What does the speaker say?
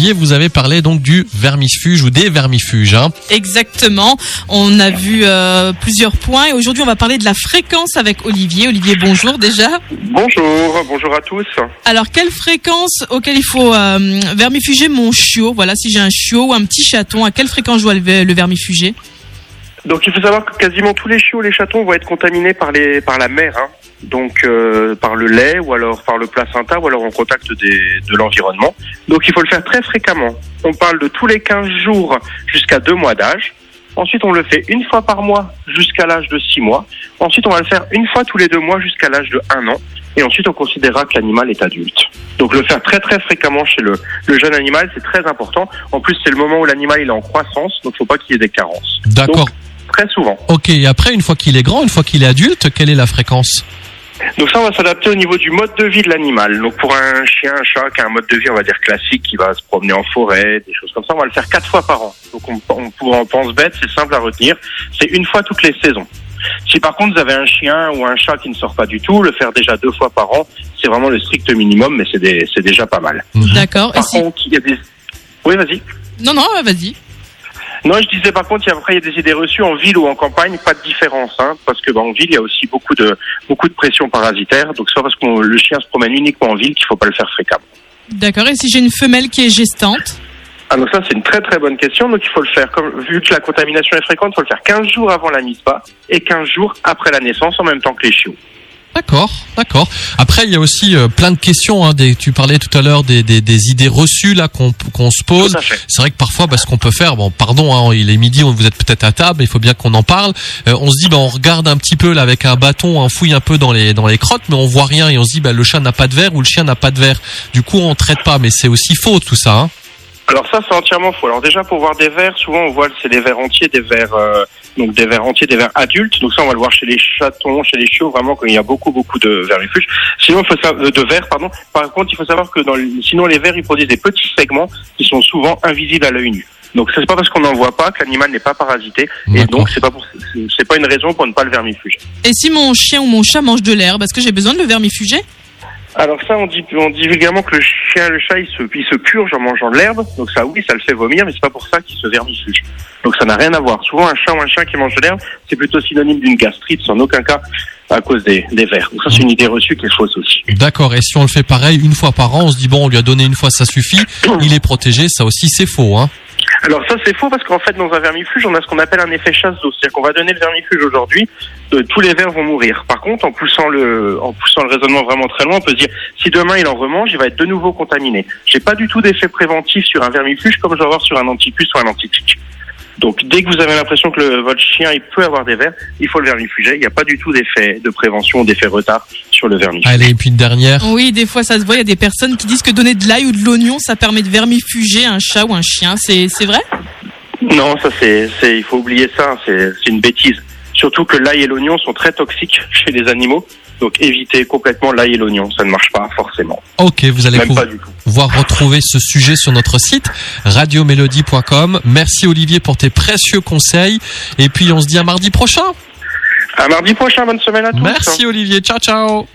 Olivier, vous avez parlé donc du vermifuge ou des vermifuges. Hein. Exactement. On a vu euh, plusieurs points et aujourd'hui on va parler de la fréquence avec Olivier. Olivier, bonjour déjà. Bonjour, bonjour à tous. Alors quelle fréquence auquel il faut euh, vermifuger mon chiot? Voilà, si j'ai un chiot ou un petit chaton, à quelle fréquence je dois le, le vermifuger? Donc il faut savoir que quasiment tous les chiots, les chatons vont être contaminés par les par la mer, hein. donc euh, par le lait ou alors par le placenta ou alors en contact des, de l'environnement. Donc il faut le faire très fréquemment. On parle de tous les 15 jours jusqu'à 2 mois d'âge. Ensuite, on le fait une fois par mois jusqu'à l'âge de 6 mois. Ensuite, on va le faire une fois tous les deux mois jusqu'à l'âge de 1 an. Et ensuite, on considérera que l'animal est adulte. Donc, le faire très très fréquemment chez le, le jeune animal, c'est très important. En plus, c'est le moment où l'animal il est en croissance, donc il faut pas qu'il y ait des carences. D'accord. Très souvent. Ok, et après, une fois qu'il est grand, une fois qu'il est adulte, quelle est la fréquence Donc ça, on va s'adapter au niveau du mode de vie de l'animal. Donc pour un chien, un chat qui a un mode de vie, on va dire classique, qui va se promener en forêt, des choses comme ça, on va le faire quatre fois par an. Donc on, on, on pense bête, c'est simple à retenir. C'est une fois toutes les saisons. Si par contre vous avez un chien ou un chat qui ne sort pas du tout, le faire déjà deux fois par an, c'est vraiment le strict minimum, mais c'est déjà pas mal. D'accord. Et Par si... contre, il y a des... Oui, vas-y. Non, non, vas-y. Non, je disais par contre, il y a, après, il y a des idées reçues en ville ou en campagne, pas de différence, hein, parce que bah, en ville, il y a aussi beaucoup de beaucoup de pression parasitaire. Donc c'est parce que le chien se promène uniquement en ville qu'il faut pas le faire fréquemment. D'accord. Et si j'ai une femelle qui est gestante? Ah donc ça c'est une très très bonne question. Donc il faut le faire comme vu que la contamination est fréquente, il faut le faire 15 jours avant la mise bas et 15 jours après la naissance en même temps que les chiots. D'accord, d'accord. Après, il y a aussi euh, plein de questions. Hein, des, tu parlais tout à l'heure des, des, des idées reçues là qu'on qu'on se pose. C'est vrai que parfois, bah, ce qu'on peut faire, bon, pardon, hein, il est midi, on- vous êtes peut-être à table, il faut bien qu'on en parle. Euh, on se dit, bah, on regarde un petit peu là avec un bâton, on fouille un peu dans les dans les crottes, mais on voit rien et on se dit, bah, le chat n'a pas de verre ou le chien n'a pas de verre. Du coup, on traite pas, mais c'est aussi faux tout ça. Hein. Alors ça c'est entièrement faux. Alors déjà pour voir des vers, souvent on voit c'est des vers entiers, des vers euh, donc des vers entiers, des vers adultes. Donc ça on va le voir chez les chatons, chez les chiots, vraiment quand il y a beaucoup beaucoup de vermifuges. Sinon il faut savoir de vers pardon. Par contre il faut savoir que dans le- sinon les vers ils produisent des petits segments qui sont souvent invisibles à l'œil nu. Donc c'est pas parce qu'on n'en voit pas que l'animal n'est pas parasité et donc c'est pas pour- c'est- c'est pas une raison pour ne pas le vermifuger. Et si mon chien ou mon chat mange de l'herbe, est-ce que j'ai besoin de le vermifuger? Alors ça, on dit, on dit vulgairement que le chien, le chat, il se, il purge en mangeant de l'herbe. Donc ça, oui, ça le fait vomir, mais c'est pas pour ça qu'il se vermifuge. Donc ça n'a rien à voir. Souvent, un chat ou un chien qui mange de l'herbe, c'est plutôt synonyme d'une gastrite, sans aucun cas à cause des, des vers. Donc ça, c'est une idée reçue qui est fausse aussi. D'accord. Et si on le fait pareil une fois par an, on se dit bon, on lui a donné une fois, ça suffit. Il est protégé, ça aussi c'est faux. Hein. Alors ça, c'est faux parce qu'en fait, dans un vermifuge, on a ce qu'on appelle un effet chasse d'eau. C'est-à-dire qu'on va donner le vermifuge aujourd'hui, euh, tous les vers vont mourir. Par contre, en poussant le, en poussant le raisonnement vraiment très loin, on peut se dire, si demain il en remange, il va être de nouveau contaminé. J'ai pas du tout d'effet préventif sur un vermifuge comme je vais avoir sur un antipuce ou un antitique. Donc, dès que vous avez l'impression que le- votre chien il peut avoir des vers, il faut le vermifuger. Il n'y a pas du tout d'effet de prévention, d'effet retard sur le vermifuge. Allez, et puis une dernière. Oui, des fois ça se voit, il y a des personnes qui disent que donner de l'ail ou de l'oignon, ça permet de vermifuger un chat ou un chien. C'est c'est vrai? Non, ça c'est, c'est, il faut oublier ça. C'est, c'est une bêtise. Surtout que l'ail et l'oignon sont très toxiques chez les animaux. Donc évitez complètement l'ail et l'oignon. Ça ne marche pas forcément. Ok, vous allez Même pouvoir pas du tout. Pouvoir retrouver ce sujet sur notre site radiomélodie.com. Merci Olivier pour tes précieux conseils. Et puis on se dit à mardi prochain. À mardi prochain. Bonne semaine à tous. Merci Olivier. Ciao ciao.